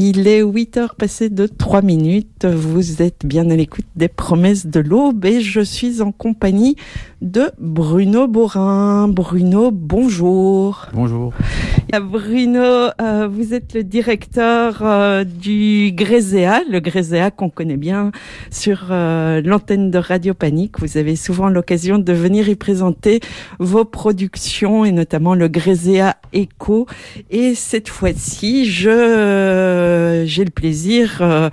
Il est 8 heures passées de 3 minutes. Vous êtes bien à l'écoute des promesses de l'aube et je suis en compagnie de Bruno Borin. Bruno, bonjour. Bonjour. Bruno, euh, vous êtes le directeur euh, du Gréséa, le Gréséa qu'on connaît bien sur euh, l'antenne de Radio Panique. Vous avez souvent l'occasion de venir y présenter vos productions et notamment le Gréséa Echo. Et cette fois-ci, je j'ai le plaisir euh,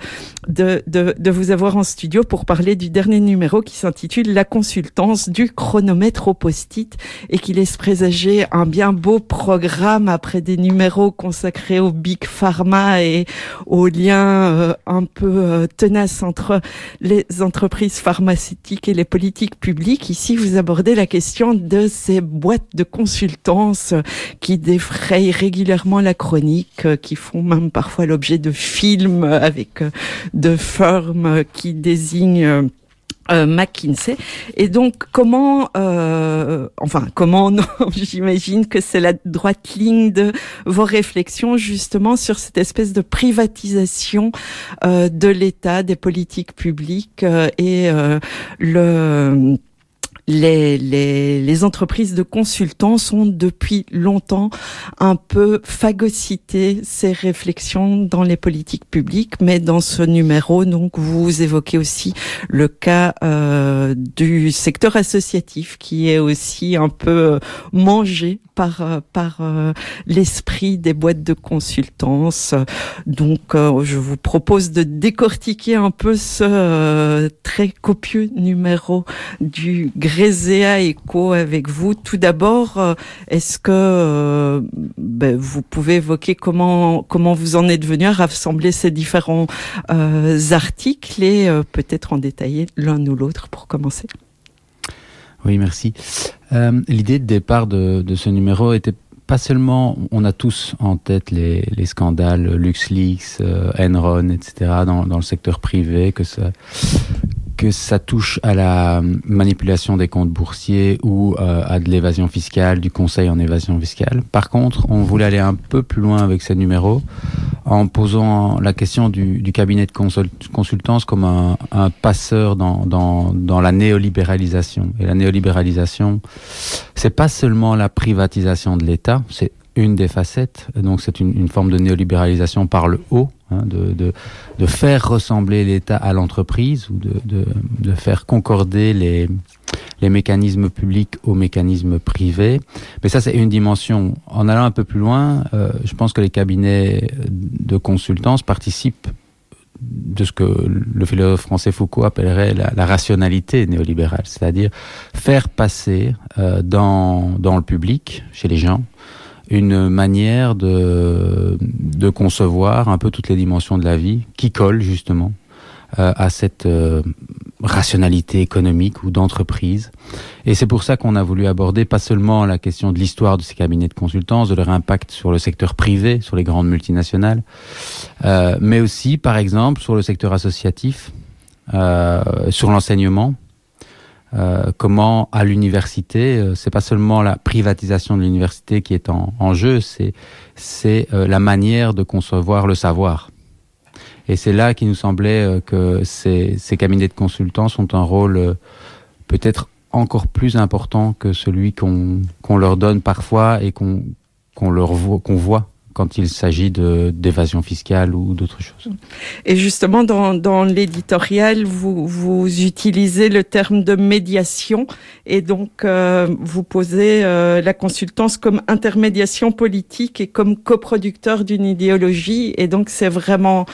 de, de, vous avoir en studio pour parler du dernier numéro qui s'intitule La consultance du chronomètre au post-it et qui laisse présager un bien beau programme après des numéros consacrés au Big Pharma et aux liens euh, un peu tenaces entre les entreprises pharmaceutiques et les politiques publiques. Ici, vous abordez la question de ces boîtes de consultance qui défrayent régulièrement la chronique, qui font même parfois l'objet de films avec euh, de formes qui désignent euh, euh, McKinsey. Et donc, comment, enfin, comment, j'imagine que c'est la droite ligne de vos réflexions justement sur cette espèce de privatisation de l'État, des politiques publiques et le les, les, entreprises de consultants sont depuis longtemps un peu phagocytées ces réflexions dans les politiques publiques, mais dans ce numéro, donc vous évoquez aussi le cas euh, du secteur associatif qui est aussi un peu mangé par euh, euh, l'esprit des boîtes de consultance. Donc, euh, je vous propose de décortiquer un peu ce très copieux numéro du Gréséa Eco avec vous. Tout d'abord, est-ce que ben, vous pouvez évoquer comment comment vous en êtes venu à rassembler ces différents articles et peut-être en détailler l'un ou l'autre pour commencer? Oui, merci. Euh, l'idée de départ de, ce numéro était pas seulement, on a tous en tête les, scandales LuxLeaks, euh, Enron, etc. Dans, dans, le secteur privé, que ça, que ça touche à la manipulation des comptes boursiers ou euh, à de l'évasion fiscale, du conseil en évasion fiscale. Par contre, on voulait aller un peu plus loin avec ces numéros en posant la question du, cabinet de consultance comme un, un passeur dans, dans, dans, la néolibéralisation. Et la néolibéralisation, c'est pas seulement la privatisation de l'État, c'est une des facettes. Donc c'est une, forme de néolibéralisation par le haut, hein, de, de, de, faire ressembler l'État à l'entreprise ou de, de, faire concorder les, les mécanismes publics aux mécanismes privés. Mais ça, c'est une dimension. En allant un peu plus loin, euh, je pense que les cabinets de consultance participent de ce que le philosophe français Foucault appellerait la, rationalité néolibérale, c'est-à-dire faire passer euh, dans, dans le public, chez les gens, une manière de, de concevoir un peu toutes les dimensions de la vie qui colle justement euh, à cette euh, rationalité économique ou d'entreprise. Et c'est pour ça qu'on a voulu aborder pas seulement la question de l'histoire de ces cabinets de consultance, de leur impact sur le secteur privé, sur les grandes multinationales, euh, mais aussi, par exemple, sur le secteur associatif, sur l'enseignement, euh, comment à l'université, euh, c'est pas seulement la privatisation de l'université qui est en, jeu, c'est c'est euh, la manière de concevoir le savoir. Et c'est là qu'il nous semblait que ces, ces cabinets de consultants sont un rôle peut-être encore plus important que celui qu'on qu'on leur donne parfois et qu'on qu'on leur qu'on voit quand il s'agit d'évasion fiscale ou d'autres choses. Et justement, dans, dans l'éditorial, vous, vous utilisez le terme de médiation et donc euh, vous posez euh, la consultance comme intermédiation politique et comme coproducteur d'une idéologie. Et donc, c'est vraiment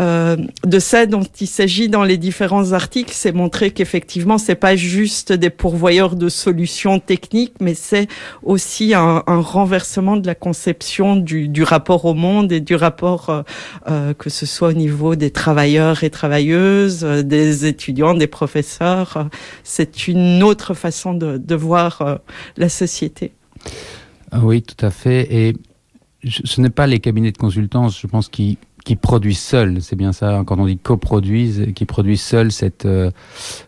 euh, de ça dont il s'agit dans les différents articles. C'est montrer qu'effectivement, c'est pas juste des pourvoyeurs de solutions techniques, mais c'est aussi un, un renversement de la conception du, du rapport au monde et du rapport euh, euh, que ce soit au niveau des travailleurs et travailleuses, euh, des étudiants, des professeurs. C'est une autre façon de, voir la société. Ah oui, tout à fait. Et ce n'est pas les cabinets de consultance, je pense, qui qui produisent seuls, c'est bien ça, quand on dit coproduisent, qui produisent seuls cette, euh,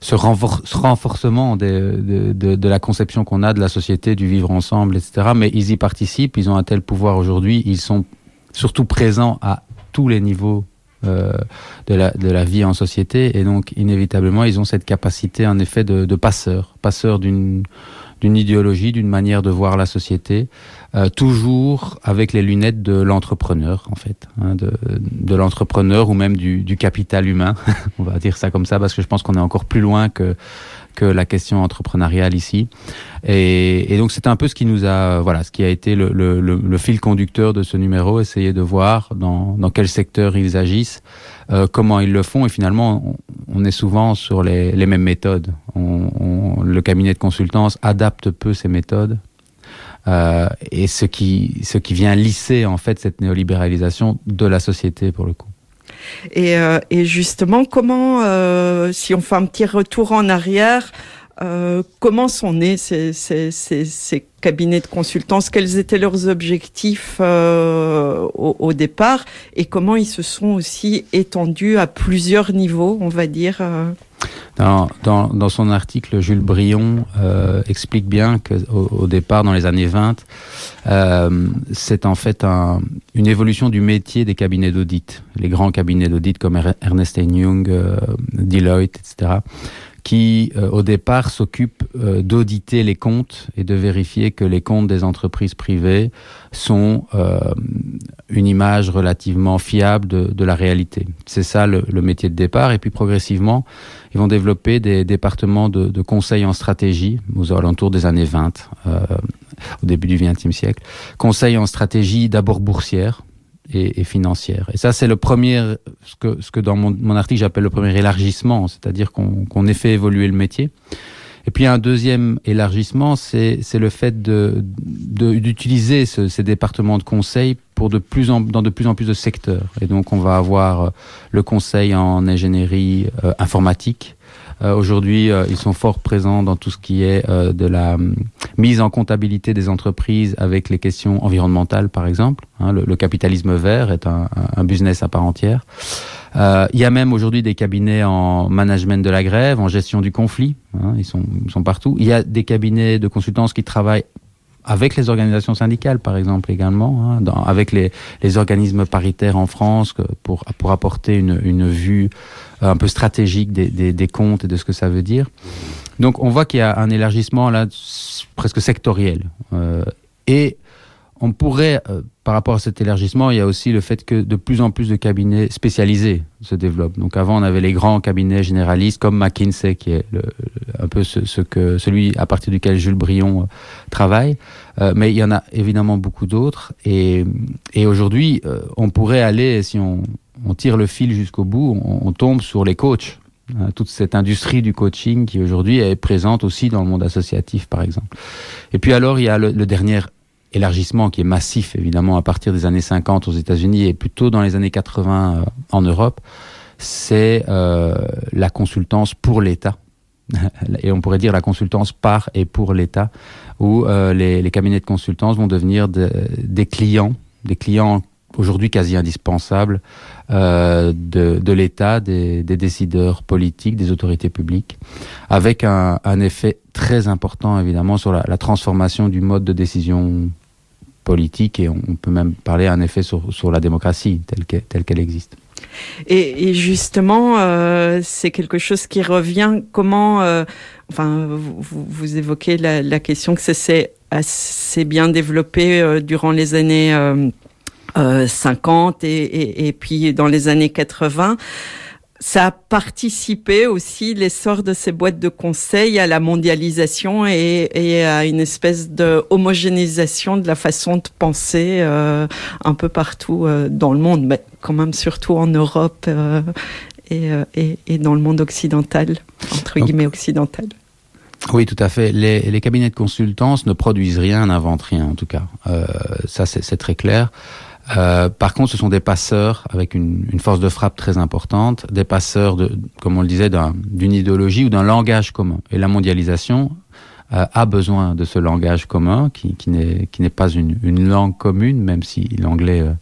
ce renforcement de, de, la conception qu'on a de la société, du vivre ensemble, etc. Mais ils y participent, ils ont un tel pouvoir aujourd'hui, ils sont surtout présents à tous les niveaux euh, de, la, de la vie en société. Et donc, inévitablement, ils ont cette capacité, en effet, de, de passeur, passeur d'une d'une idéologie, d'une manière de voir la société, euh, toujours avec les lunettes de l'entrepreneur, en fait, hein, de, de l'entrepreneur ou même du, du capital humain, on va dire ça comme ça, parce que je pense qu'on est encore plus loin que que la question entrepreneuriale ici. Et, et donc c'est un peu ce qui nous a, voilà, ce qui a été le, le, le, fil conducteur de ce numéro, essayer de voir dans, dans quel secteur ils agissent, euh, comment ils le font, et finalement on, on est souvent sur les, les mêmes méthodes. On, on, le cabinet de consultance adapte peu ses méthodes. Euh, et ce qui, ce qui vient lisser en fait cette néolibéralisation de la société pour le coup. Et, euh, et justement, comment, euh, si on fait un petit retour en arrière, euh, comment sont nés ces, cabinets de consultance Quels étaient leurs objectifs euh, au, départ? Et comment ils se sont aussi étendus à plusieurs niveaux, on va dire euh? Dans, son article, Jules Brion explique bien qu'au au départ, dans les années 20, euh, c'est en fait un, une évolution du métier des cabinets d'audit. Les grands cabinets d'audit comme Ernest Young, Deloitte, etc., qui euh, au départ s'occupe euh, d'auditer les comptes et de vérifier que les comptes des entreprises privées sont euh, une image relativement fiable de, de la réalité. C'est ça le, le, métier de départ et puis progressivement ils vont développer des départements de, de conseil en stratégie aux alentours des années 20 euh, au début du XXe siècle. Conseil en stratégie d'abord boursière et, financière. Et ça, c'est le premier, ce que, ce que dans mon, mon article j'appelle le premier élargissement, c'est-à-dire qu'on qu ait fait évoluer le métier. Et puis un deuxième élargissement, c'est le fait d'utiliser de, de, ce, ces départements de conseil pour de plus en, dans de plus en plus de secteurs. Et donc on va avoir le conseil en ingénierie euh, informatique, Euh, Aujourd'hui, euh, ils sont fort présents dans tout ce qui est euh, de la euh, mise en comptabilité des entreprises avec les questions environnementales, par exemple. Hein, le, capitalisme vert est un, business à part entière. Euh, il y a même aujourd'hui des cabinets en management de la grève, en gestion du conflit. Hein, ils, sont, partout. Il y a des cabinets de consultance qui travaillent avec les organisations syndicales, par exemple, également, hein, avec les, organismes paritaires en France pour, apporter une, vue un peu stratégique des comptes et de ce que ça veut dire. Donc, on voit qu'il y a un élargissement là presque sectoriel. Euh, et on pourrait, euh, par rapport à cet élargissement, il y a aussi le fait que de plus en plus de cabinets spécialisés se développent. Donc avant, on avait les grands cabinets généralistes comme McKinsey, qui est un peu ce, que celui à partir duquel Jules Brion euh, travaille. Mais il y en a évidemment beaucoup d'autres. Et, et aujourd'hui, on pourrait aller, si on, on tire le fil jusqu'au bout, on, on tombe sur les coachs toute cette industrie du coaching qui aujourd'hui est présente aussi dans le monde associatif par exemple et puis alors il y a le, dernier élargissement qui est massif évidemment à partir des années 50 aux États-Unis et plutôt dans les années 80 euh, en Europe, c'est euh, la consultance pour l'État. et on pourrait dire la consultance par et pour l'État, où euh, les, cabinets de consultance vont devenir de, des clients, des clients aujourd'hui quasi indispensables euh, de, l'État, des, décideurs politiques, des autorités publiques, avec un, effet très important évidemment sur la, transformation du mode de décision politique et on peut même parler un effet sur, la démocratie telle qu'elle qu qu existe. Et, justement, euh, c'est quelque chose qui revient. Comment, euh, enfin, vous, évoquez la, la question que ça s'est assez bien développé durant les années euh, euh, 50 et, et, et puis dans les années 80 ça a participé aussi l'essor de ces boîtes de conseil à la mondialisation et, et à une espèce de homogénéisation de la façon de penser euh, un peu partout euh, dans le monde, mais quand même surtout en Europe et, dans le monde occidental, entre guillemets occidental. Oui, tout à fait. Les, les cabinets de consultance ne produisent rien, n'inventent rien en tout cas. Ça, c'est très clair. Euh, par contre, ce sont des passeurs avec une, une force de frappe très importante, des passeurs, de, comme on le disait, d'une un, idéologie ou d'un langage commun. Et la mondialisation euh, a besoin de ce langage commun qui, qui n'est pas une, une langue commune, même si l'anglais euh,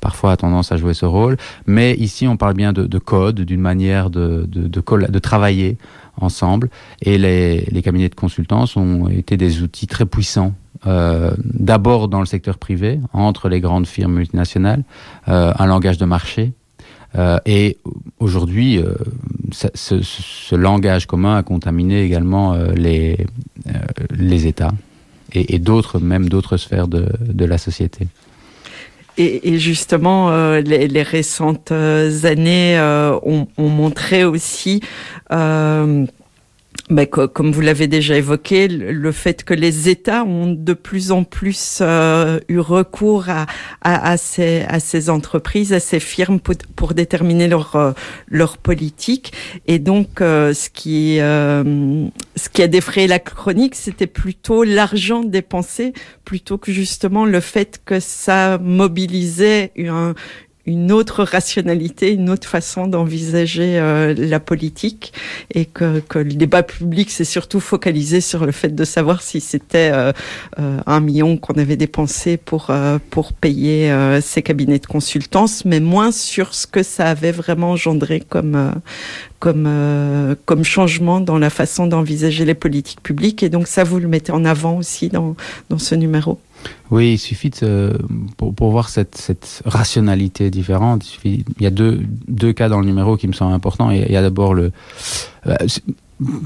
parfois a tendance à jouer ce rôle. Mais ici, on parle bien de, de code, d'une manière de, de, de, travailler ensemble. Et les, les cabinets de consultance ont été des outils très puissants euh, d'abord dans le secteur privé, entre les grandes firmes multinationales, euh, un langage de marché. Euh, et aujourd'hui, ce, langage commun a contaminé également les, les États et, et d'autres, même d'autres sphères de, de la société. Et, et justement, euh, les, les, récentes années euh, ont, ont, montré aussi euh, ben, comme vous l'avez déjà évoqué, le fait que les États ont de plus en plus euh, eu recours à, à, à, ces, à, ces, entreprises, à ces firmes pour, pour déterminer leur, euh, leur politique. Et donc, euh, ce, qui, euh, ce qui a défrayé la chronique, c'était plutôt l'argent dépensé, plutôt que justement le fait que ça mobilisait un, une autre rationalité, une autre façon d'envisager euh, la politique et que, que le débat public s'est surtout focalisé sur le fait de savoir si c'était euh, euh, un million qu'on avait dépensé pour, euh, pour payer euh, ces cabinets de consultance, mais moins sur ce que ça avait vraiment engendré comme, euh, comme, comme changement dans la façon d'envisager les politiques publiques. Et donc ça, vous le mettez en avant aussi dans, dans ce numéro? Oui, il suffit de, pour, pour voir cette, cette rationalité différente. Il, suffit, il y a deux, deux cas dans le numéro qui me semblent importants. Il y a, d'abord le euh,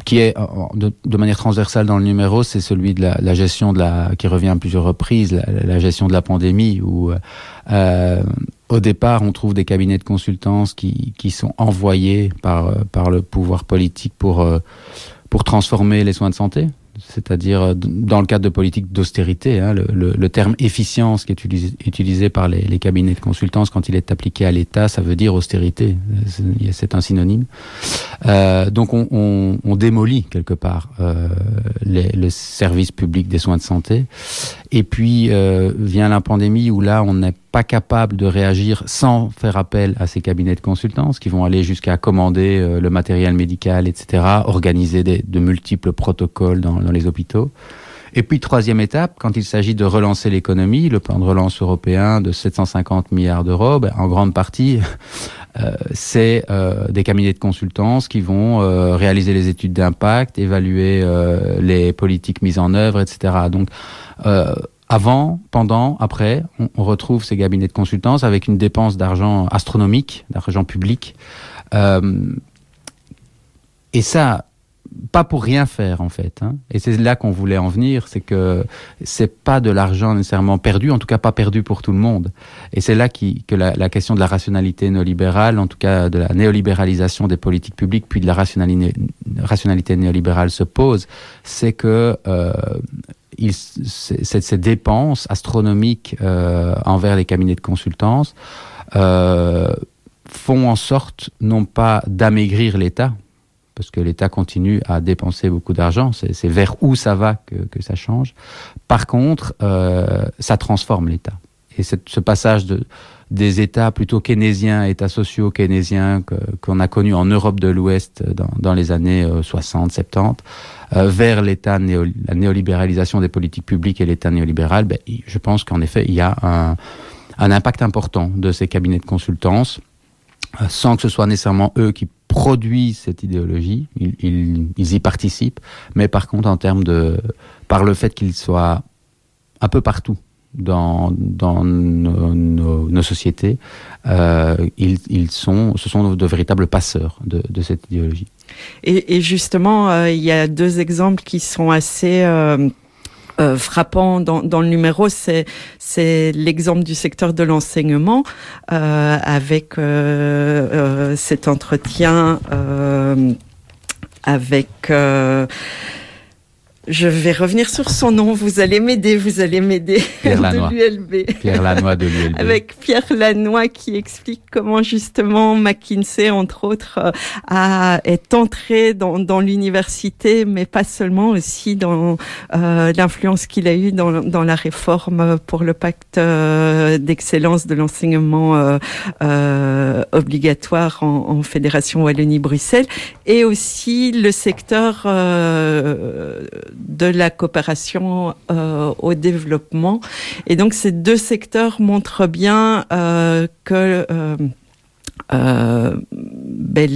qui est de, de, manière transversale dans le numéro, c'est celui de la, la, gestion de la qui revient à plusieurs reprises, la, la gestion de la pandémie où euh, au départ on trouve des cabinets de consultance qui, qui sont envoyés par par le pouvoir politique pour pour transformer les soins de santé c'est-à-dire euh, dans le cadre de politique d'austérité, hein, le, terme efficience qui est utilisé, par les, cabinets de consultance quand il est appliqué à l'État, ça veut dire austérité. C'est un synonyme. Euh, donc on, démolit quelque part euh, le service public des soins de santé. Et puis vient la pandémie où là on n'est pas capable de réagir sans faire appel à ces cabinets de consultance qui vont aller jusqu'à commander le matériel médical, etc., organiser de multiples protocoles dans, dans les hôpitaux. Et puis, troisième étape, quand il s'agit de relancer l'économie, le plan de relance européen de 750 milliards d'euros, ben, en grande partie, euh, c'est euh, des cabinets de consultance qui vont euh, réaliser les études d'impact, évaluer les politiques mises en œuvre, etc. Donc, avant, pendant, après, on, on, retrouve ces cabinets de consultance avec une dépense d'argent astronomique, d'argent public. Et ça, pas pour rien faire en fait hein. et c'est là qu'on voulait en venir c'est que c'est pas de l'argent nécessairement perdu en tout cas pas perdu pour tout le monde et c'est là que la, question de la rationalité néolibérale en tout cas de la néolibéralisation des politiques publiques puis de la rationalité, néolibérale se pose c'est que euh, ces dépenses astronomiques euh, envers les cabinets de consultance euh, font en sorte non pas d'amaigrir l'État parce que l'État continue à dépenser beaucoup d'argent. C'est vers où ça va que, ça change. Par contre, euh, ça transforme l'État. Et ce passage de, des États plutôt keynésiens, États sociaux keynésiens qu'on qu a connus en Europe de l'Ouest dans, les années euh, 60, 70, euh, vers l'État, la néolibéralisation des politiques publiques et l'État néolibéral, ben, je pense qu'en effet, il y a un, impact important de ces cabinets de consultance euh, sans que ce soit nécessairement eux qui produisent cette idéologie, ils, ils, y participent, mais par contre en termes de par le fait qu'ils soient un peu partout dans, dans nos, sociétés, euh, ils, ils, sont, ce sont de véritables passeurs de, cette idéologie. Et, justement, euh, il y a deux exemples qui sont assez euh, euh, frappant dans, dans, le numéro, c'est c'est l'exemple du secteur de l'enseignement euh, avec euh, cet entretien avec je vais revenir sur son nom. Vous allez m'aider, vous allez m'aider. Pierre Lannoy. Pierre Lannoy de l'ULB. Avec Pierre Lannoy qui explique comment justement McKinsey, entre autres, euh, a, est entré dans, dans l'université, mais pas seulement aussi dans euh, l'influence qu'il a eue dans, dans la réforme pour le pacte euh, d'excellence de l'enseignement euh, euh, obligatoire en, en Fédération Wallonie-Bruxelles, et aussi le secteur de la coopération au développement. Et donc ces deux secteurs montrent bien que euh, ben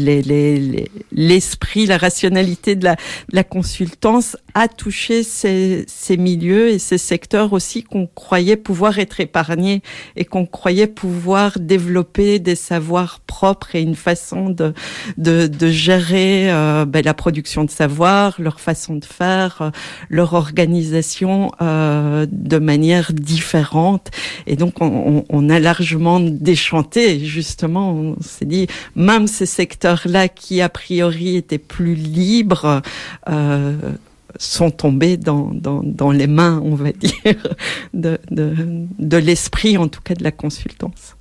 l'esprit, la rationalité de la, la, consultance a touché ces, ces, milieux et ces secteurs aussi qu'on croyait pouvoir être épargnés et qu'on croyait pouvoir développer des savoirs propres et une façon de, de, de gérer euh, ben, la production de savoir, leur façon de faire, euh, leur organisation euh, de manière différente. Et donc on, on a largement déchanté justement on s'est dit, même ces secteurs-là qui a priori étaient plus libres, euh, sont tombés dans, les mains, on va dire, de, de l'esprit, en tout cas de la consultance.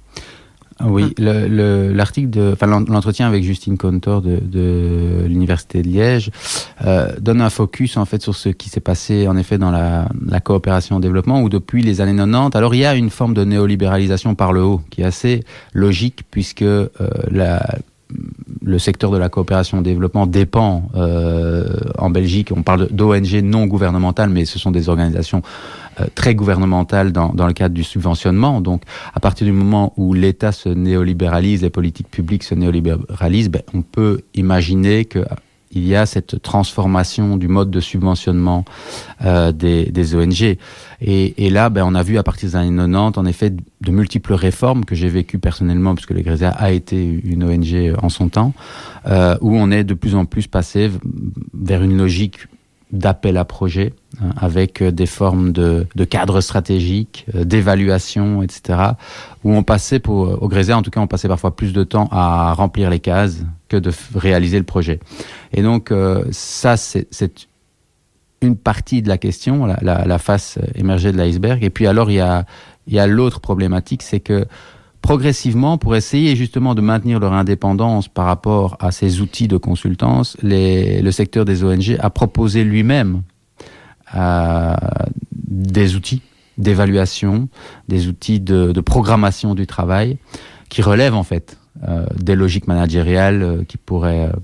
Oui, l'article de, enfin l'entretien avec Justine Contor de, de l'université de Liège euh, donne un focus en fait sur ce qui s'est passé en effet dans la, la coopération au développement où depuis les années 90, alors il y a une forme de néolibéralisation par le haut qui est assez logique puisque euh, la, le secteur de la coopération au développement dépend euh, en Belgique, on parle d'ONG non gouvernementales, mais ce sont des organisations euh, très gouvernementales dans, le cadre du subventionnement. Donc, à partir du moment où l'État se néolibéralise, les politiques publiques se néolibéralisent, ben, on peut imaginer que il y a cette transformation du mode de subventionnement euh, des, ONG. Et, là, ben, on a vu à partir des années 90, en effet, de multiples réformes que j'ai vécues personnellement, puisque le Grésia a été une ONG en son temps, euh, où on est de plus en plus passé vers une logique d'appel à projet hein, avec euh, des formes de, de cadres stratégiques, euh, d'évaluation, etc. Où on passait pour, au Grésia, en tout cas, on passait parfois plus de temps à remplir les cases de réaliser le projet. Et donc, euh, ça, c'est une partie de la question, la, face émergée de l'iceberg. Et puis alors, il y a, y a l'autre problématique, c'est que progressivement, pour essayer justement de maintenir leur indépendance par rapport à ces outils de consultance, le secteur des ONG a proposé lui-même euh, des outils d'évaluation, des outils de, programmation du travail qui relèvent en fait euh, des logiques managériales euh, qui pourraient... Euh,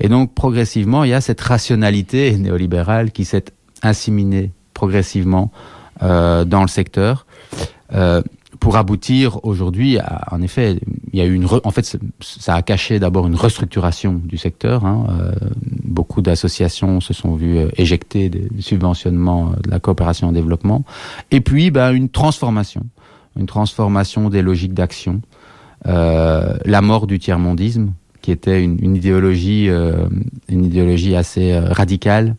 et donc progressivement, il y a cette rationalité néolibérale qui s'est inséminée progressivement dans le secteur. Pour aboutir aujourd'hui, en effet, il y a eu une, en fait, ça a caché d'abord une restructuration du secteur. Hein, beaucoup d'associations se sont vues éjectées du subventionnement de la coopération en développement, et puis ben, une transformation, une transformation des logiques d'action, la mort du tiers-mondisme, qui était une, idéologie, euh, une idéologie assez euh, radicale,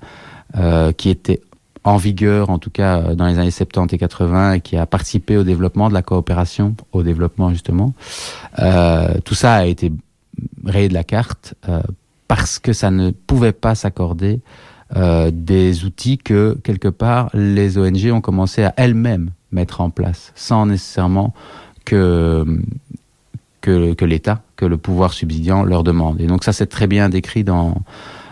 euh, qui était en vigueur, en tout cas euh, dans les années 70 et 80, et qui a participé au développement de la coopération, au développement justement. Euh, tout ça a été rayé de la carte euh, parce que ça ne pouvait pas s'accorder euh, des outils que, quelque part, les ONG ont commencé à elles-mêmes mettre en place, sans nécessairement que, que, l'État, que le pouvoir subsidiant leur demande. Et donc ça, c'est très bien décrit dans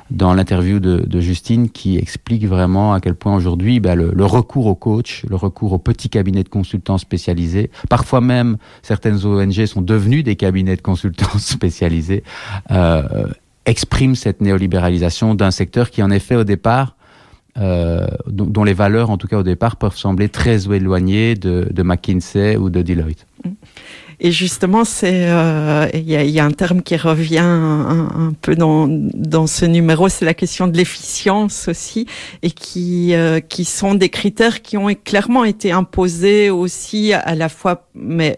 dans l'interview de, Justine qui explique vraiment à quel point aujourd'hui bah, le, recours au coach, le recours aux petits cabinets de consultants spécialisés, parfois même certaines ONG sont devenues des cabinets de consultants spécialisés, euh, exprime cette néolibéralisation d'un secteur qui en effet au départ euh, dont, les valeurs, en tout cas au départ, peuvent sembler très éloignées de, McKinsey ou de Deloitte. Mmh. Et justement, c'est euh, il y, a, y, a, un terme qui revient un, un peu dans, dans ce numéro, c'est la question de l'efficience aussi, et qui euh, qui sont des critères qui ont clairement été imposés aussi à la fois, mais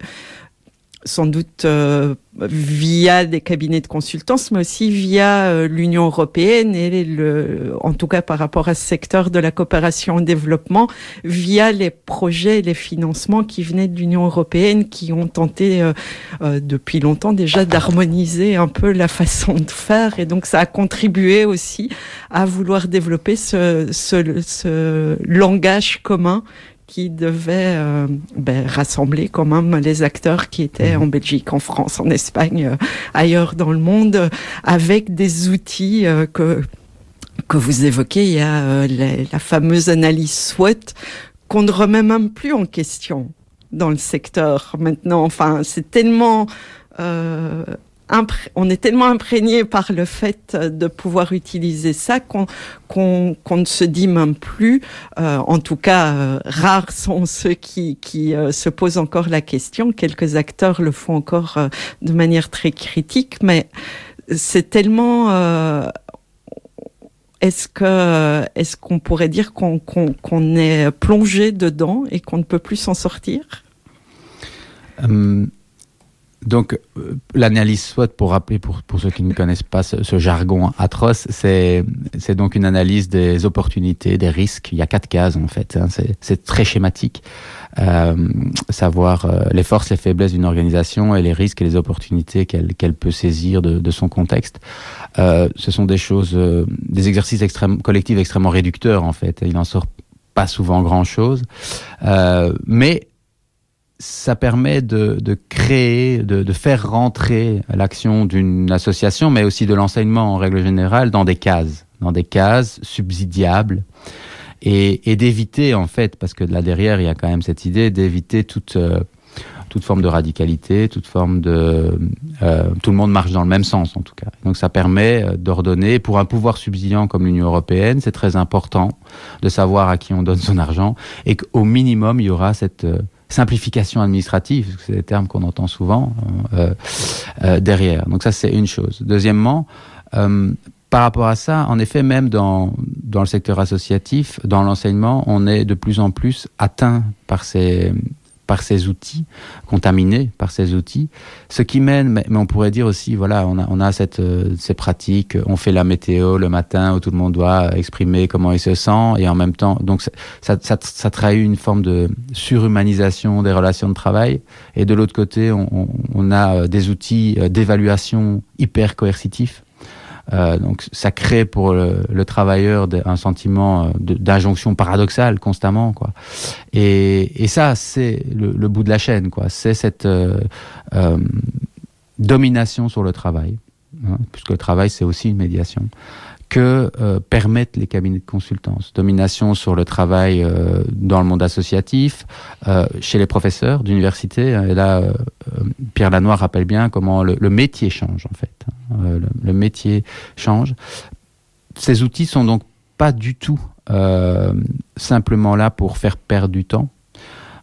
sans doute euh, via des cabinets de consultance, mais aussi via euh, l'Union européenne et le, en tout cas par rapport à ce secteur de la coopération au développement, via les projets et les financements qui venaient de l'Union européenne, qui ont tenté euh, euh, depuis longtemps déjà d'harmoniser un peu la façon de faire, et donc ça a contribué aussi à vouloir développer ce, ce, ce langage commun qui devait euh, ben, rassembler quand même les acteurs qui étaient en Belgique, en France, en Espagne, euh, ailleurs dans le monde, avec des outils euh, que que vous évoquez. Il y a la, la, fameuse analyse SWOT qu'on ne remet même plus en question dans le secteur maintenant. Enfin, c'est tellement on est tellement imprégné par le fait de pouvoir utiliser ça qu'on ne se dit même plus. Euh, en tout cas, euh, rares sont ceux qui euh, se posent encore la question. Quelques acteurs le font encore de manière très critique, mais c'est tellement est-ce qu'on pourrait dire qu'on qu'on est plongé dedans et qu'on ne peut plus s'en sortir? Hum, donc, euh, l'analyse SWOT, pour rappeler pour, pour ceux qui ne connaissent pas ce, jargon atroce, c'est donc une analyse des opportunités, des risques. Il y a quatre cases en fait. Hein. C'est très schématique. Euh, savoir euh, les forces, les faiblesses d'une organisation et les risques et les opportunités qu'elle qu'elle peut saisir de, de son contexte. Euh, ce sont des choses, euh, des exercices collectifs extrêmement réducteurs en fait. Il n'en sort pas souvent grand chose, mais ça permet de, créer, de, faire rentrer l'action d'une association, mais aussi de l'enseignement en règle générale, dans des cases, dans des cases subsidiables, et, d'éviter en fait, parce que là derrière il y a quand même cette idée d'éviter toute euh, forme de radicalité, toute forme de euh, tout le monde marche dans le même sens en tout cas. Donc ça permet euh, d'ordonner pour un pouvoir subsidiant comme l'Union européenne, c'est très important de savoir à qui on donne son argent et qu'au minimum il y aura cette simplification administrative, c'est des termes qu'on entend souvent euh, euh, derrière. Donc ça, c'est une chose. Deuxièmement, euh, par rapport à ça, en effet, même dans, dans le secteur associatif, dans l'enseignement, on est de plus en plus atteint par ces, par ces outils, contaminés par ces outils, ce qui mène, mais, on pourrait dire aussi, voilà, on a, on a cette, euh, ces pratiques, on fait la météo le matin où tout le monde doit exprimer comment il se sent, et en même temps, donc ça, ça, ça trahit une forme de surhumanisation des relations de travail, et de l'autre côté, on, on, a euh, des outils euh, d'évaluation hyper coercitifs, euh, donc ça crée pour le, le travailleur un sentiment euh, d'injonction paradoxale constamment quoi. Et, ça c'est le, bout de la chaîne quoi. C'est cette euh, domination sur le travail, hein, puisque le travail c'est aussi une médiation que euh, permettent les cabinets de consultance. Domination sur le travail euh, dans le monde associatif, euh, chez les professeurs d'université. Et là, Pierre Lanoir rappelle bien comment le, métier change en fait. Euh, le, métier change. Ces outils sont donc pas du tout simplement là pour faire perdre du temps.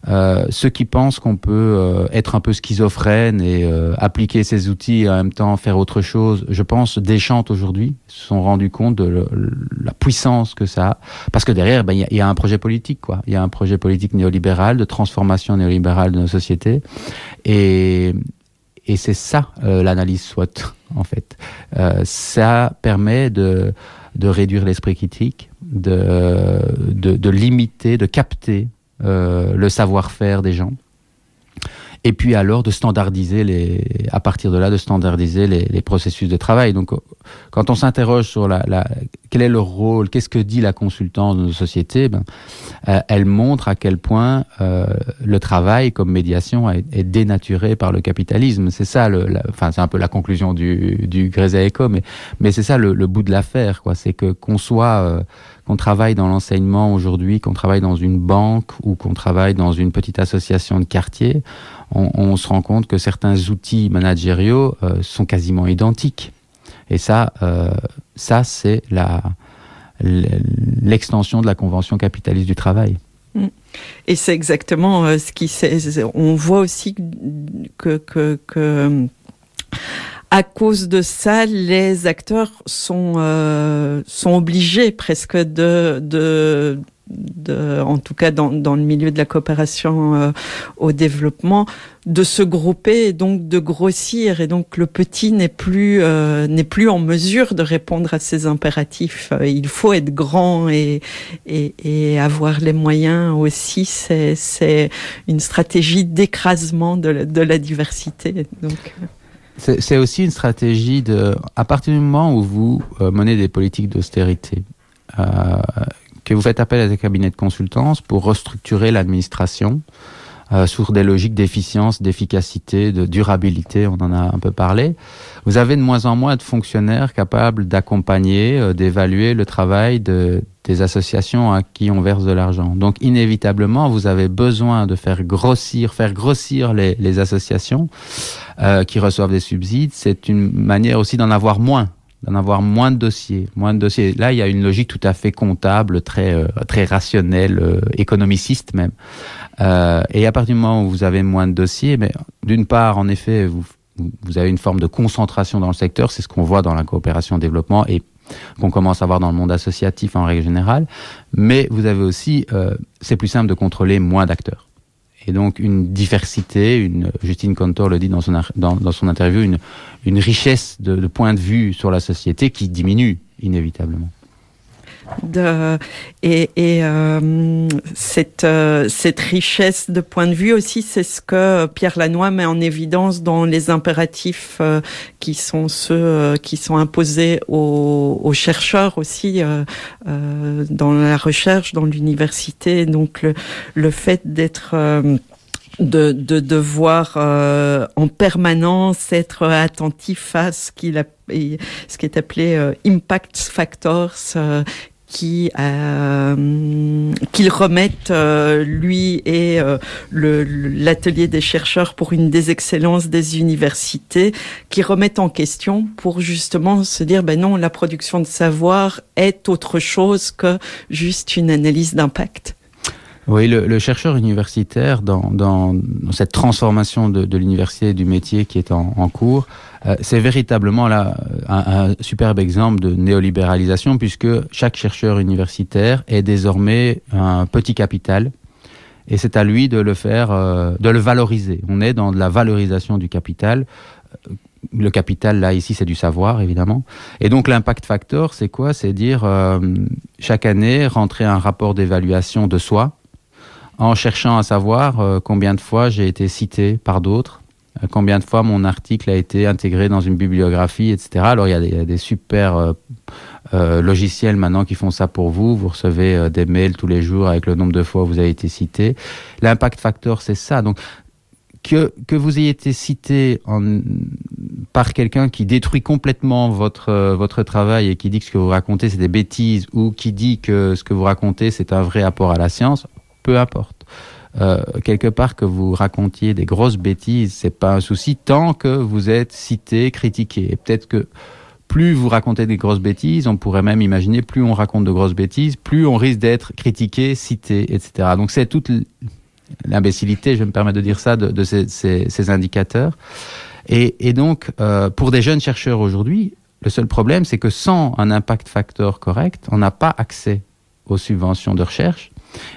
Euh, ceux qui pensent qu'on peut euh, être un peu schizophrène et euh, appliquer ces outils et en même temps faire autre chose, je pense, déchantent aujourd'hui, se sont rendus compte de la puissance que ça a. Parce que derrière, il ben, y, y, a un projet politique, quoi. Il y a un projet politique néolibéral, de transformation néolibérale de nos sociétés. Et, et c'est ça, euh, l'analyse SWOT, en fait. Euh, ça permet de, de réduire l'esprit critique, de, de, de limiter, de capter euh, le savoir-faire des gens. Et puis alors de standardiser les, à partir de là, de standardiser les, les processus de travail. Donc, quand on s'interroge sur la, la, quel est le rôle, qu'est-ce que dit la consultance de nos sociétés, ben, euh, elle montre à quel point euh, le travail comme médiation est, dénaturé par le capitalisme. C'est ça, enfin, c'est un peu la conclusion du, du Grésé Eco, mais, mais c'est ça le, le, bout de l'affaire, quoi. C'est que qu'on soit euh, qu'on travaille dans l'enseignement aujourd'hui, qu'on travaille dans une banque ou qu'on travaille dans une petite association de quartier, on, on, se rend compte que certains outils managériaux euh, sont quasiment identiques. Et ça, euh, ça c'est la l'extension de la convention capitaliste du travail. Mm. Et c'est exactement euh, ce qui on voit aussi que, que, que à cause de ça, les acteurs sont euh, sont obligés presque de de, en tout cas dans, dans le milieu de la coopération euh, au développement de se grouper et donc de grossir. Et donc le petit n'est plus euh, plus en mesure de répondre à ces impératifs. Euh, il faut être grand et et, avoir les moyens aussi. C'est une stratégie d'écrasement de, la, de la diversité. Donc. C'est aussi une stratégie de, à partir du moment où vous menez des politiques d'austérité, que vous faites appel à des cabinets de consultance pour restructurer l'administration, euh, sur des logiques d'efficience, d'efficacité, de durabilité, on en a un peu parlé. Vous avez de moins en moins de fonctionnaires capables d'accompagner, euh, d'évaluer le travail de, des associations à qui on verse de l'argent. Donc inévitablement, vous avez besoin de faire grossir, faire grossir les, les associations euh, qui reçoivent des subsides. C'est une manière aussi d'en avoir moins d'en avoir moins de dossiers, moins de dossiers. Là, il y a une logique tout à fait comptable, très euh, très rationnelle, euh, économiciste même. Euh, et à partir du moment où vous avez moins de dossiers, mais d'une part, en effet, vous vous avez une forme de concentration dans le secteur, c'est ce qu'on voit dans la coopération développement et qu'on commence à voir dans le monde associatif en règle générale. Mais vous avez aussi, euh, c'est plus simple de contrôler moins d'acteurs et donc une diversité, une, Justine Cantor le dit dans son, dans, son interview, une, une richesse de, de points de vue sur la société qui diminue inévitablement. Et, euh, cette, euh, cette richesse de point de vue aussi, c'est ce que Pierre Lannoy met en évidence dans les impératifs euh, qui sont ceux qui sont imposés aux, chercheurs aussi dans la recherche, dans l'université. Donc le, fait d'être de, de devoir en permanence être attentif à ce qui est appelé euh, impact factors qui euh, qu'il remette euh, lui et euh, l'atelier des chercheurs pour une des excellences des universités qui remettent en question pour justement se dire ben non la production de savoir est autre chose que juste une analyse d'impact. Oui, le, le, chercheur universitaire, dans, dans, cette transformation de, de l'université et du métier qui est en, en cours, euh, c'est véritablement là un, un superbe exemple de néolibéralisation, puisque chaque chercheur universitaire est désormais un petit capital, et c'est à lui de le faire, euh, de le valoriser. On est dans de la valorisation du capital. Le capital, là, ici, c'est du savoir, évidemment. Et donc, l'impact factor, c'est quoi? C'est dire, euh, chaque année, rentrer un rapport d'évaluation de soi, en cherchant à savoir euh, combien de fois j'ai été cité par d'autres, euh, combien de fois mon article a été intégré dans une bibliographie, etc. Alors il y a des, il y a des super euh, logiciels maintenant qui font ça pour vous. Vous recevez des mails tous les jours avec le nombre de fois où vous avez été cité. L'impact factor, c'est ça. Donc que, vous ayez été cité par quelqu'un qui détruit complètement votre, votre travail et qui dit que ce que vous racontez c'est des bêtises ou qui dit que ce que vous racontez c'est un vrai apport à la science, peu importe. Euh, quelque part que vous racontiez des grosses bêtises, c'est pas un souci tant que vous êtes cité, critiqué. Et peut-être que plus vous racontez des grosses bêtises, on pourrait même imaginer plus on raconte de grosses bêtises, plus on risque d'être critiqué, cité, etc. Donc c'est toute l'imbécilité, je me permets de dire ça, de, ces, indicateurs. Et, et donc, euh, pour des jeunes chercheurs aujourd'hui, le seul problème, c'est que sans un impact facteur correct, on n'a pas accès aux subventions de recherche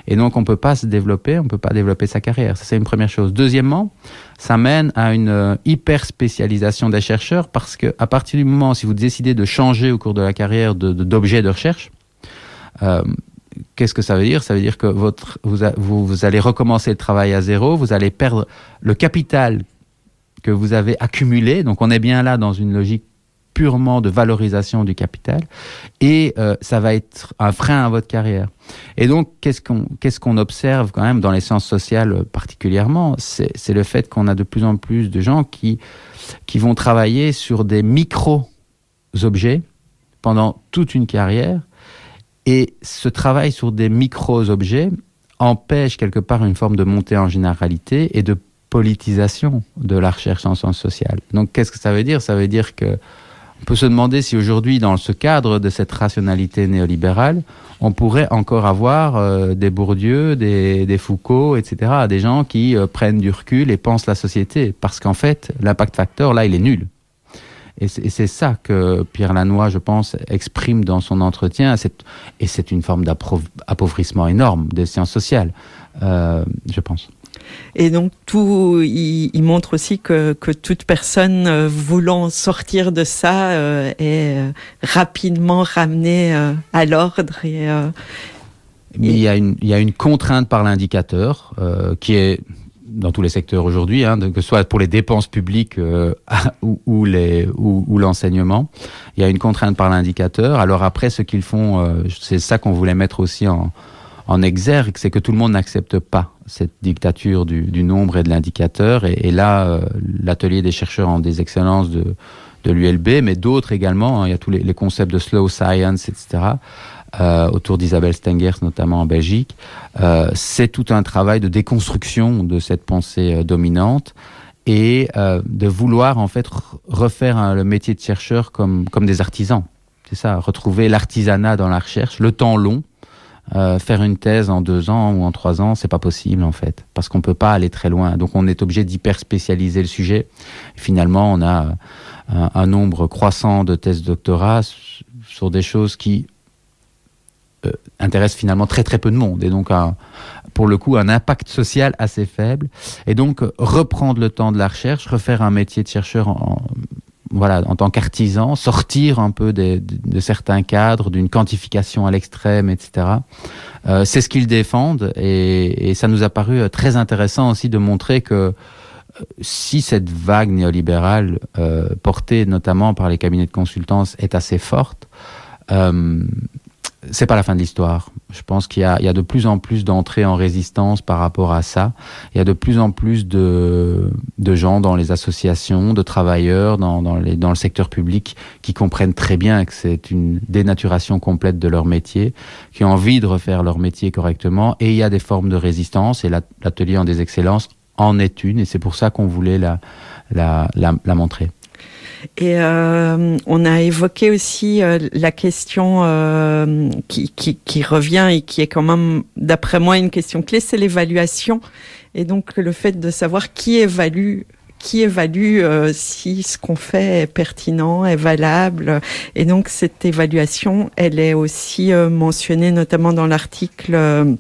Et donc, on ne peut pas se développer, on ne peut pas développer sa carrière. Ça, c'est une première chose. Deuxièmement, ça mène à une euh, hyper spécialisation des chercheurs parce que à partir du moment, si vous décidez de changer au cours de la carrière d'objet de, recherche, euh, qu'est-ce que ça veut dire? Ça veut dire que votre, vous, vous, vous allez recommencer le travail à zéro, vous allez perdre le capital que vous avez accumulé. Donc, on est bien là dans une logique purement de valorisation du capital et euh, ça va être un frein à votre carrière. Et donc, qu'est-ce qu'on observe quand même dans les sciences sociales particulièrement? C'est le fait qu'on a de plus en plus de gens qui, qui vont travailler sur des micro-objets pendant toute une carrière et ce travail sur des micro-objets empêche quelque part une forme de montée en généralité et de politisation de la recherche en sciences sociales. Donc, qu'est-ce que ça veut dire? Ça veut dire que On peut se demander si aujourd'hui, dans ce cadre de cette rationalité néolibérale, on pourrait encore avoir euh, des Bourdieu, des, Foucault, etc., des gens qui euh, prennent du recul et pensent la société. Parce qu'en fait, l'impact facteur, là, il est nul. Et c'est ça que Pierre Lannoy, je pense, exprime dans son entretien. Et c'est une forme d'appauvrissement énorme des sciences sociales, euh, je pense. Et donc tout il, il montre aussi que, que toute personne euh, voulant sortir de ça euh, est euh, rapidement ramenée euh, à l'ordre et, euh, et il y a une il y a une contrainte par l'indicateur qui est dans tous les secteurs aujourd'hui que ce soit pour les dépenses publiques euh, ou, ou les ou, ou l'enseignement. Il y a une contrainte par l'indicateur. Alors après ce qu'ils font euh, c'est ça qu'on voulait mettre aussi en en exergue, c'est que tout le monde n'accepte pas cette dictature du, du nombre et de l'indicateur. Et, là, euh, l'atelier des chercheurs en des excellences de, de l'ULB, mais d'autres également, hein, il y a tous les, les, concepts de slow science, etc., euh, autour d'Isabelle Stengers, notamment en Belgique. Euh, c'est tout un travail de déconstruction de cette pensée euh, dominante et euh, de vouloir en fait refaire un, le métier de chercheur comme, comme des artisans. C'est ça, retrouver l'artisanat dans la recherche, le temps long, euh, faire une thèse en deux ans ou en trois ans, c'est pas possible en fait, parce qu'on peut pas aller très loin. Donc on est obligé d'hyper spécialiser le sujet. Et finalement, on a un, un, nombre croissant de thèses doctorat sur des choses qui euh, intéressent finalement très très peu de monde et donc pour le coup un impact social assez faible. Et donc reprendre le temps de la recherche, refaire un métier de chercheur en, voilà, en tant qu'artisan, sortir un peu de, certains cadres, d'une quantification à l'extrême, etc. Euh, c'est ce qu'ils défendent et, ça nous a paru euh, très intéressant aussi de montrer que euh, si cette vague néolibérale portée notamment par les cabinets de consultance est assez forte, c'est pas la fin de l'histoire. Je pense qu'il y, y, a de plus en plus d'entrées en résistance par rapport à ça. Il y a de plus en plus de, de gens dans les associations, de travailleurs, dans, dans, les, dans le secteur public qui comprennent très bien que c'est une dénaturation complète de leur métier, qui ont envie de refaire leur métier correctement. Et il y a des formes de résistance et l'atelier en des excellences en est une. Et c'est pour ça qu'on voulait la, la, la, la montrer. Et euh, on a évoqué aussi euh, la question euh, qui, qui, qui, revient et qui est quand même, d'après moi, une question clé, c'est l'évaluation. Et donc le fait de savoir qui évalue qui évalue euh, si ce qu'on fait est pertinent, est valable. Et donc cette évaluation, elle est aussi euh, mentionnée notamment dans l'article euh,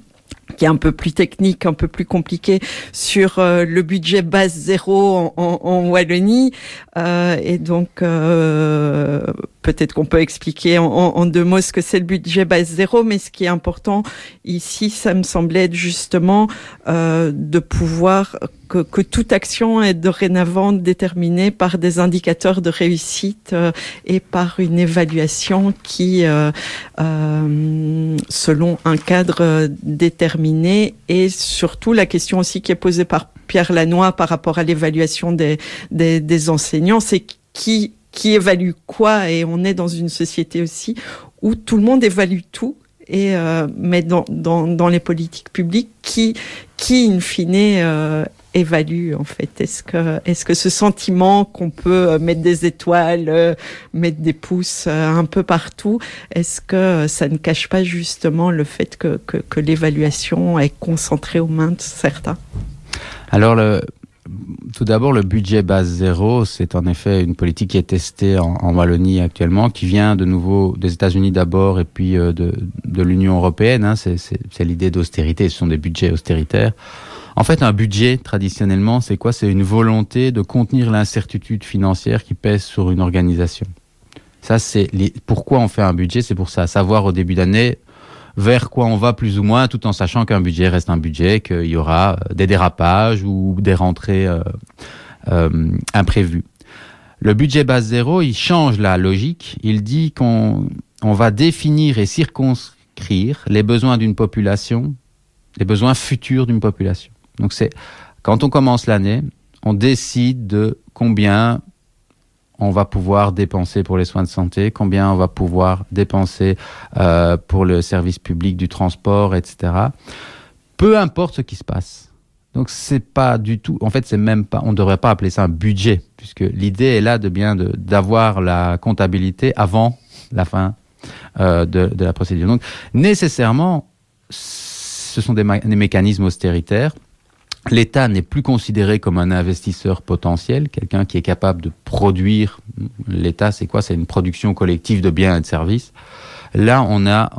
qui est un peu plus technique, un peu plus compliqué sur euh, le budget base zéro en, Wallonie. Euh, et donc, euh, peut-être qu'on peut expliquer en, deux mots ce que c'est le budget base zéro, mais ce qui est important ici, ça me semblait être justement euh, de pouvoir que, que, toute action est dorénavant déterminée par des indicateurs de réussite euh, et par une évaluation qui, euh, euh, selon un cadre déterminé, et surtout la question aussi qui est posée par Pierre Lannoy par rapport à l'évaluation des, des, des enseignants, c'est qui qui évalue quoi et on est dans une société aussi où tout le monde évalue tout et euh, mais dans, dans, dans les politiques publiques qui qui in fine euh, évalue en fait. Est-ce que est-ce que ce sentiment qu'on peut euh, mettre des étoiles euh, mettre des pouces euh, un peu partout est-ce que ça ne cache pas justement le fait que, que, que l'évaluation est concentrée aux mains de certains? Alors le tout d'abord, le budget base zéro, c'est en effet une politique qui est testée en, Wallonie actuellement, qui vient de nouveau des États-Unis d'abord et puis euh, de, l'Union européenne. C'est l'idée d'austérité, ce sont des budgets austéritaires. En fait, un budget, traditionnellement, c'est quoi? C'est une volonté de contenir l'incertitude financière qui pèse sur une organisation. Ça, c'est pourquoi on fait un budget, c'est pour ça. Savoir au début d'année, vers quoi on va plus ou moins, tout en sachant qu'un budget reste un budget, qu'il y aura euh, des dérapages ou des rentrées euh, euh, imprévues. Le budget base zéro, il change la logique. Il dit qu'on on va définir et circonscrire les besoins d'une population, les besoins futurs d'une population. Donc c'est quand on commence l'année, on décide de combien on va pouvoir dépenser pour les soins de santé, combien on va pouvoir dépenser euh, pour le service public du transport, etc. Peu importe ce qui se passe. Donc c'est pas du tout. En fait, c'est même pas. On ne devrait pas appeler ça un budget, puisque l'idée est là de bien d'avoir la comptabilité avant la fin euh, de, la procédure. Donc nécessairement, ce sont des mécanismes austéritaires L'État n'est plus considéré comme un investisseur potentiel, quelqu'un qui est capable de produire. L'État, c'est quoi? C'est une production collective de biens et de services. Là, on a,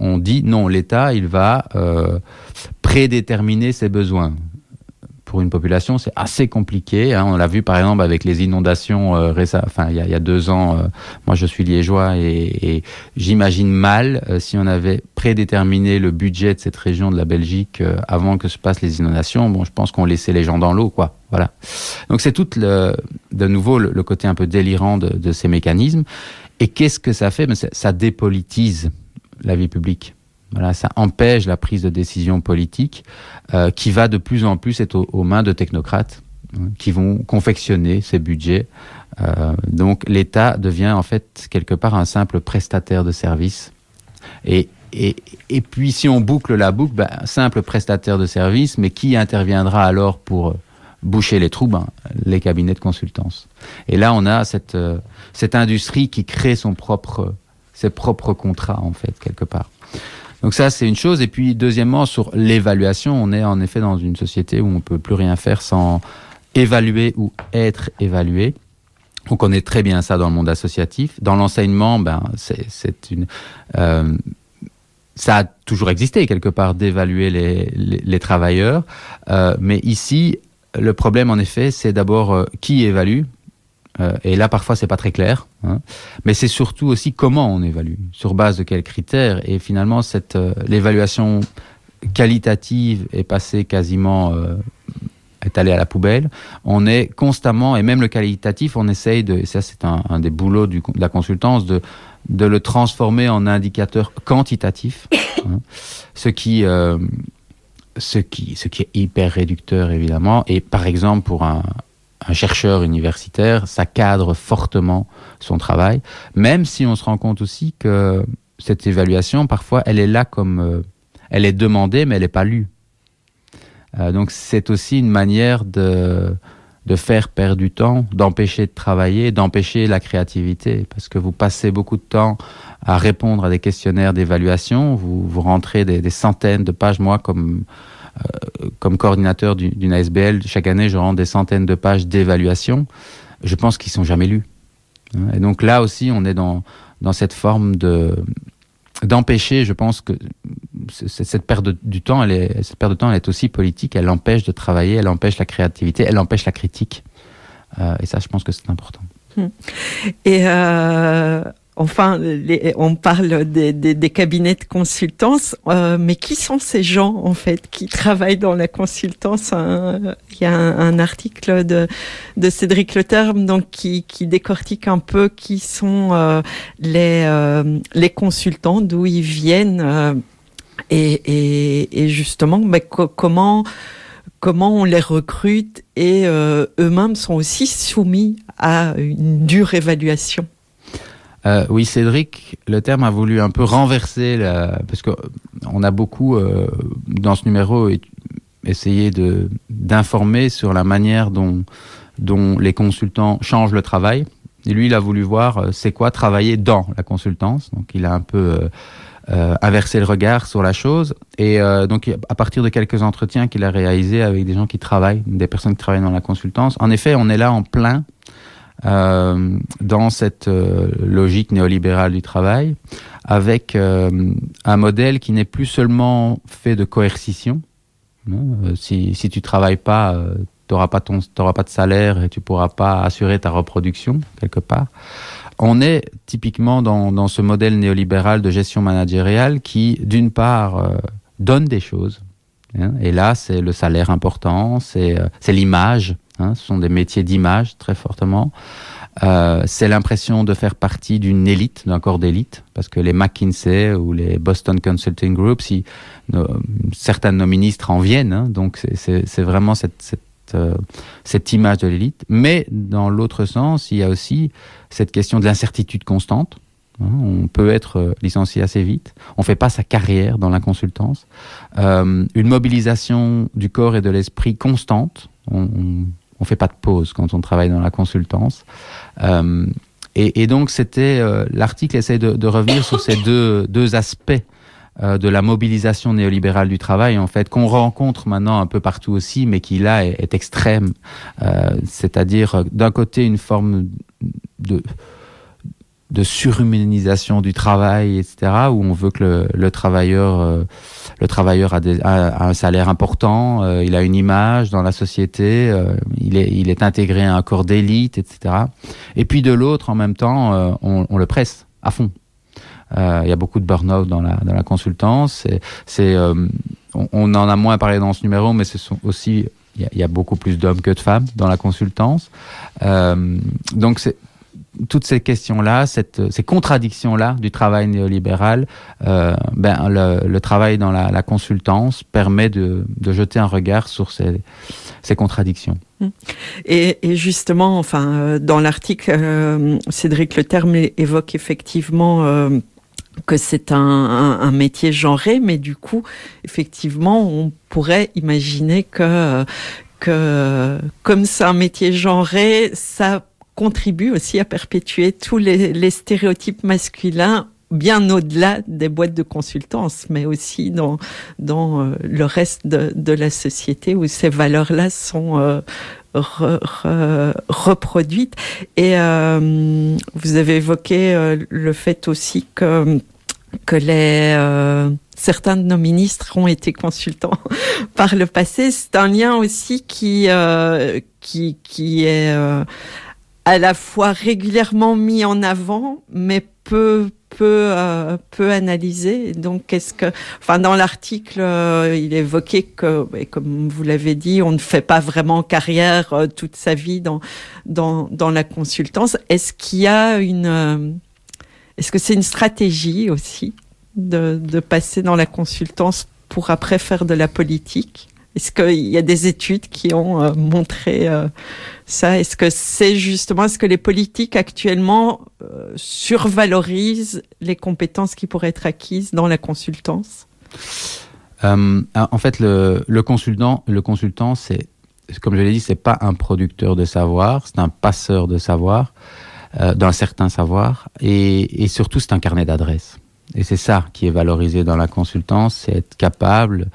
on, dit non, l'État, il va euh, prédéterminer ses besoins une population, c'est assez compliqué. Hein. On l'a vu par exemple avec les inondations euh, récemment, enfin il y, a, deux ans. Euh, moi, je suis liégeois et, j'imagine mal euh, si on avait prédéterminé le budget de cette région de la Belgique avant que se passent les inondations. Bon, je pense qu'on laissait les gens dans l'eau, quoi. Voilà. Donc c'est tout le, de nouveau le, côté un peu délirant de, ces mécanismes. Et qu'est-ce que ça fait? Ça, ça dépolitise la vie publique Voilà, ça empêche la prise de décision politique euh, qui va de plus en plus être aux, mains de technocrates hein, qui vont confectionner ces budgets. Euh, donc l'État devient en fait quelque part un simple prestataire de services. Et, et, et puis si on boucle la boucle, ben, simple prestataire de services, mais qui interviendra alors pour boucher les trous? Ben, Les cabinets de consultance. Et là, on a cette, euh, cette industrie qui crée son propre, ses propres contrats, en fait, quelque part. Donc ça, c'est une chose. Et puis, deuxièmement, sur l'évaluation, on est en effet dans une société où on peut plus rien faire sans évaluer ou être évalué. On connaît très bien ça dans le monde associatif. Dans l'enseignement, ben, c'est une... Euh, ça a toujours existé quelque part d'évaluer les, travailleurs, euh, mais ici, le problème, en effet, c'est d'abord euh, qui évalue. Euh, et là, parfois, c'est pas très clair. Hein. Mais c'est surtout aussi comment on évalue, sur base de quels critères. Et finalement, cette euh, l'évaluation qualitative est passée quasiment est allée à la poubelle. On est constamment, et même le qualitatif, on essaye de, et ça c'est un, des boulots du, de la consultance, de, de le transformer en indicateur quantitatif, hein, ce qui euh, ce qui, ce qui est hyper réducteur évidemment. Et par exemple, pour un, un, chercheur universitaire, ça cadre fortement son travail, même si on se rend compte aussi que cette évaluation, parfois, elle est là comme... Euh, elle est demandée, mais elle n'est pas lue. Euh, donc c'est aussi une manière de, de faire perdre du temps, d'empêcher de travailler, d'empêcher la créativité, parce que vous passez beaucoup de temps à répondre à des questionnaires d'évaluation, vous, vous rentrez des, centaines de pages, moi comme, comme coordinateur d'une ASBL, chaque année je rentre des centaines de pages d'évaluation, je pense qu'ils sont jamais lus. Et donc là aussi on est dans, cette forme de d'empêcher, je pense que cette perte de, du temps, elle est, cette perte de temps, est aussi politique. Elle empêche de travailler, elle empêche la créativité, elle empêche la critique. Euh, et ça, je pense que c'est important. Hmm. Et euh, enfin, on parle des, cabinets de consultance, euh, mais qui sont ces gens en fait qui travaillent dans la consultance? Il y a un, article de, Cédric Le Terme donc qui, décortique un peu qui sont euh, les, euh, les consultants, d'où ils viennent et, justement bah, co comment comment on les recrute et eux-mêmes sont aussi soumis à une dure évaluation. Euh, oui, Cédric, le terme a voulu un peu renverser, parce qu'on a beaucoup, euh, dans ce numéro, essayé d'informer sur la manière dont, les consultants changent le travail. Et lui, il a voulu voir euh, c'est quoi travailler dans la consultance. Donc, il a un peu euh, euh, inversé le regard sur la chose. Et euh, donc, à partir de quelques entretiens qu'il a réalisés avec des gens qui travaillent, des personnes qui travaillent dans la consultance, en effet, on est là en plein euh, dans cette euh, logique néolibérale du travail, avec euh, un modèle qui n'est plus seulement fait de coercition. Euh, si, si tu travailles pas, tu n'auras pas, ton, pas de salaire et tu pourras pas assurer ta reproduction quelque part. On est typiquement dans, dans ce modèle néolibéral de gestion managériale qui, d'une part, donne des choses. Hein, et là, c'est le salaire important, c'est l'image, Hein, ce sont des métiers d'image très fortement. Euh, c'est l'impression de faire partie d'une élite, d'un corps d'élite, parce que les McKinsey ou les Boston Consulting Group, si, certains de nos ministres en viennent, hein, donc c'est vraiment euh, cette image de l'élite. Mais dans l'autre sens, il y a aussi cette question de l'incertitude constante. Hein, on peut être euh, licencié assez vite. On fait pas sa carrière dans la consultance. Une mobilisation du corps et de l'esprit constante. On, on, on fait pas de pause quand on travaille dans la consultance. Euh, et, donc c'était euh, l'article essaie de, revenir sur ces deux, deux aspects euh, de la mobilisation néolibérale du travail en fait qu'on rencontre maintenant un peu partout aussi, mais qui là est, extrême. C'est-à-dire d'un côté une forme de surhumanisation du travail, etc., où on veut que le, le travailleur, le travailleur a, un salaire important, euh, il a une image dans la société, euh, il, est, intégré à un corps d'élite, etc. Et puis de l'autre, en même temps, euh, on, le presse à fond. Il y a beaucoup de burn-out dans la, consultance. On, en a moins parlé dans ce numéro, mais ce sont aussi il y, y a beaucoup plus d'hommes que de femmes dans la consultance. donc c'est toutes ces questions-là, ces contradictions-là du travail néolibéral, euh, ben, le, travail dans la, consultance permet de, jeter un regard sur ces, contradictions. Mmh. Et, justement, enfin, euh, dans l'article, euh, Cédric Le Terme évoque effectivement que c'est un, métier genré, mais du coup, effectivement, on pourrait imaginer que que comme c'est un métier genré, ça contribue aussi à perpétuer tous les, stéréotypes masculins bien au-delà des boîtes de consultance, mais aussi dans, dans euh, le reste de, la société où ces valeurs-là sont euh, reproduites. Et euh, vous avez évoqué le fait aussi que que les certains de nos ministres ont été consultants par le passé. C'est un lien aussi qui qui qui est à la fois régulièrement mis en avant, mais peu peu euh, peu analysé. Donc, qu'est-ce que, enfin, dans l'article, euh, il évoquait que, comme vous l'avez dit, on ne fait pas vraiment carrière euh, toute sa vie dans dans dans la consultance. Est-ce qu'il y a une, est-ce que c'est une stratégie aussi de de passer dans la consultance pour après faire de la politique? Est-ce qu'il y a des études qui ont montré ça Est-ce que c'est justement, est-ce que les politiques actuellement euh, survalorisent les compétences qui pourraient être acquises dans la consultance? En fait, le, consultant, le consultant, c'est, comme je l'ai dit, c'est pas un producteur de savoir, c'est un passeur de savoir, d'un certain savoir, et, et surtout c'est un carnet d'adresses. Et c'est ça qui est valorisé dans la consultance, c'est être capable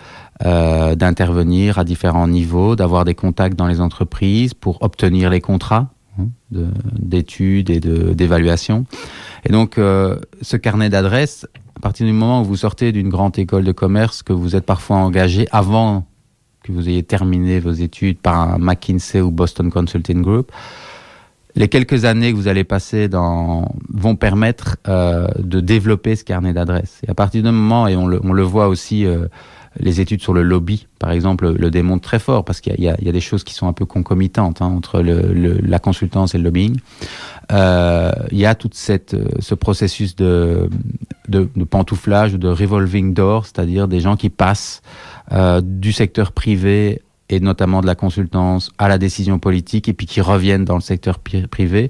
euh, d'intervenir à différents niveaux, d'avoir des contacts dans les entreprises pour obtenir les contrats hein, d'études et d'évaluation. Et donc, euh, ce carnet d'adresses, à partir du moment où vous sortez d'une grande école de commerce, que vous êtes parfois engagé avant que vous ayez terminé vos études par un McKinsey ou Boston Consulting Group, les quelques années que vous allez passer vont permettre euh, de développer ce carnet d'adresses. Et à partir du moment, et on le, voit aussi les études sur le lobby, par exemple, le démontrent très fort parce qu'il y, a des choses qui sont un peu concomitantes hein, entre la consultance et le lobbying. Euh, il y a tout euh, ce processus de, de, de pantouflage ou de revolving door, c'est-à-dire des gens qui passent euh, du secteur privé et notamment de la consultance à la décision politique et puis qui reviennent dans le secteur privé.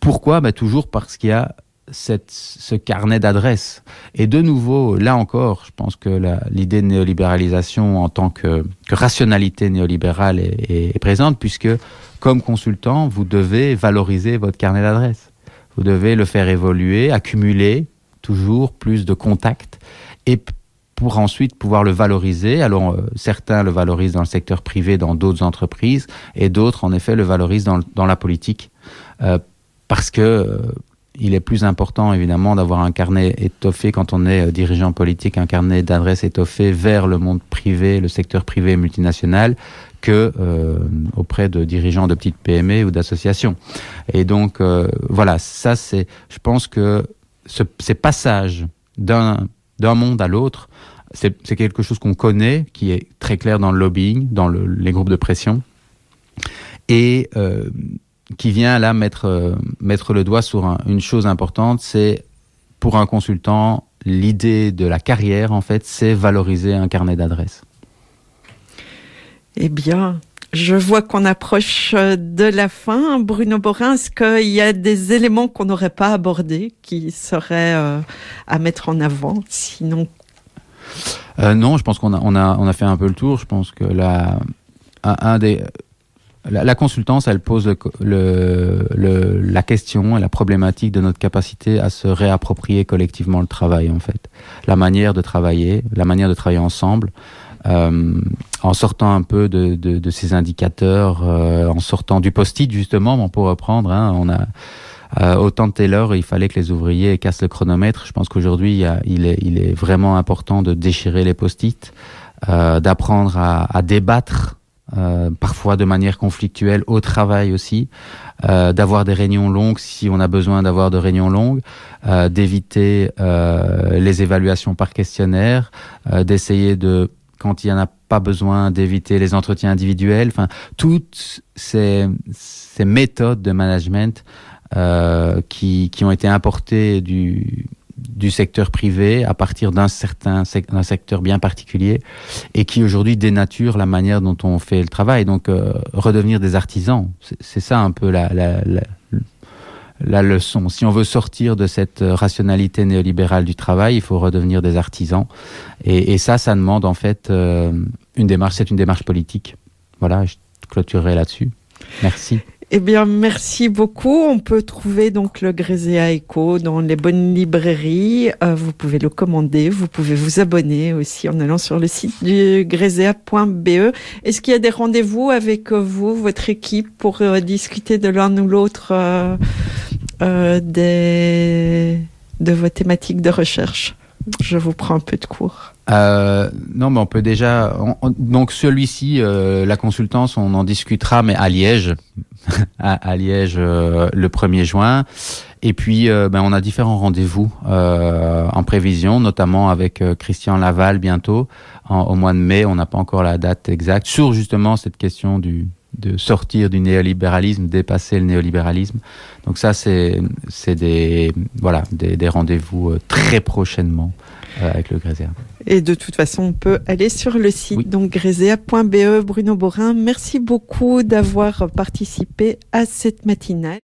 Pourquoi? Bah, Toujours parce qu'il y a cette, ce carnet d'adresses. Et de nouveau, là encore, je pense que l'idée de néolibéralisation en tant que, rationalité néolibérale est, est, présente, puisque comme consultant, vous devez valoriser votre carnet d'adresses. Vous devez le faire évoluer, accumuler toujours plus de contacts et pour ensuite pouvoir le valoriser. Alors euh, certains le valorisent dans le secteur privé, dans d'autres entreprises, et d'autres en effet le valorisent dans, dans la politique, euh, parce que euh, il est plus important évidemment d'avoir un carnet étoffé quand on est euh, dirigeant politique, un carnet d'adresses étoffé vers le monde privé, le secteur privé multinational, que euh, auprès de dirigeants de petites PME ou d'associations. Et donc euh, voilà, ça c'est, je pense que ce, ces passages d'un d'un monde à l'autre, c'est quelque chose qu'on connaît, qui est très clair dans le lobbying, dans le, les groupes de pression. Et euh, qui vient là mettre, euh, mettre le doigt sur une chose importante, c'est pour un consultant, l'idée de la carrière, en fait, c'est valoriser un carnet d'adresses. Eh bien, je vois qu'on approche euh, de la fin. Bruno Borin, est-ce qu'il y a des éléments qu'on n'aurait pas abordés qui seraient euh, à mettre en avant Sinon? non, je pense qu'on a, on a, on a fait un peu le tour. Je pense que là, un des la, consultance, elle pose le, le, la question et la problématique de notre capacité à se réapproprier collectivement le travail, en fait. La manière de travailler, la manière de travailler ensemble, euh, en sortant un peu de, de, de ces indicateurs, euh, en sortant du post-it, justement, pour reprendre. Hein, on a euh, autant de Taylor, il fallait que les ouvriers cassent le chronomètre. Je pense qu'aujourd'hui, il, est, il est vraiment important de déchirer les post-it, euh, d'apprendre à, à débattre euh, parfois de manière conflictuelle au travail aussi, euh, d'avoir des réunions longues si on a besoin d'avoir de réunions longues, euh, d'éviter euh, les évaluations par questionnaire, euh, d'essayer de, quand il n'y en a pas besoin, d'éviter les entretiens individuels. Enfin, toutes ces, ces méthodes de management qui, qui ont été importés du, du secteur privé à partir d'un certain d'un secteur bien particulier et qui aujourd'hui dénature la manière dont on fait le travail. Donc redevenir des artisans, c'est ça un peu la, la, la, la leçon. Si on veut sortir de cette rationalité néolibérale du travail, il faut redevenir des artisans. Et, et ça, ça demande en fait euh, une démarche, c'est une démarche politique. Voilà, je clôturerai là-dessus. Merci. Eh bien, merci beaucoup. On peut trouver donc le Gréséa Echo dans les bonnes librairies. Euh, vous pouvez le commander. Vous pouvez vous abonner aussi en allant sur le site du gréséa.be. Est-ce qu'il y a des rendez-vous avec vous, votre équipe, pour euh, discuter de l'un ou l'autre euh, euh, des de vos thématiques de recherche? Je vous prends un peu de cours. Euh, non, mais on peut déjà. On, on, donc celui-ci, euh, la consultance, on en discutera, mais à Liège, à, Liège euh, le 1er juin. Et puis, euh, ben, on a différents rendez-vous euh, en prévision, notamment avec Christian Laval bientôt, en, au mois de mai. On n'a pas encore la date exacte sur justement cette question du de sortir du néolibéralisme, dépasser le néolibéralisme. Donc ça, c'est c'est des voilà des, rendez-vous très prochainement avec le Gréséa. Et de toute façon, on peut aller sur le site, oui. donc gréséa.be. Bruno Borin, merci beaucoup d'avoir participé à cette matinale.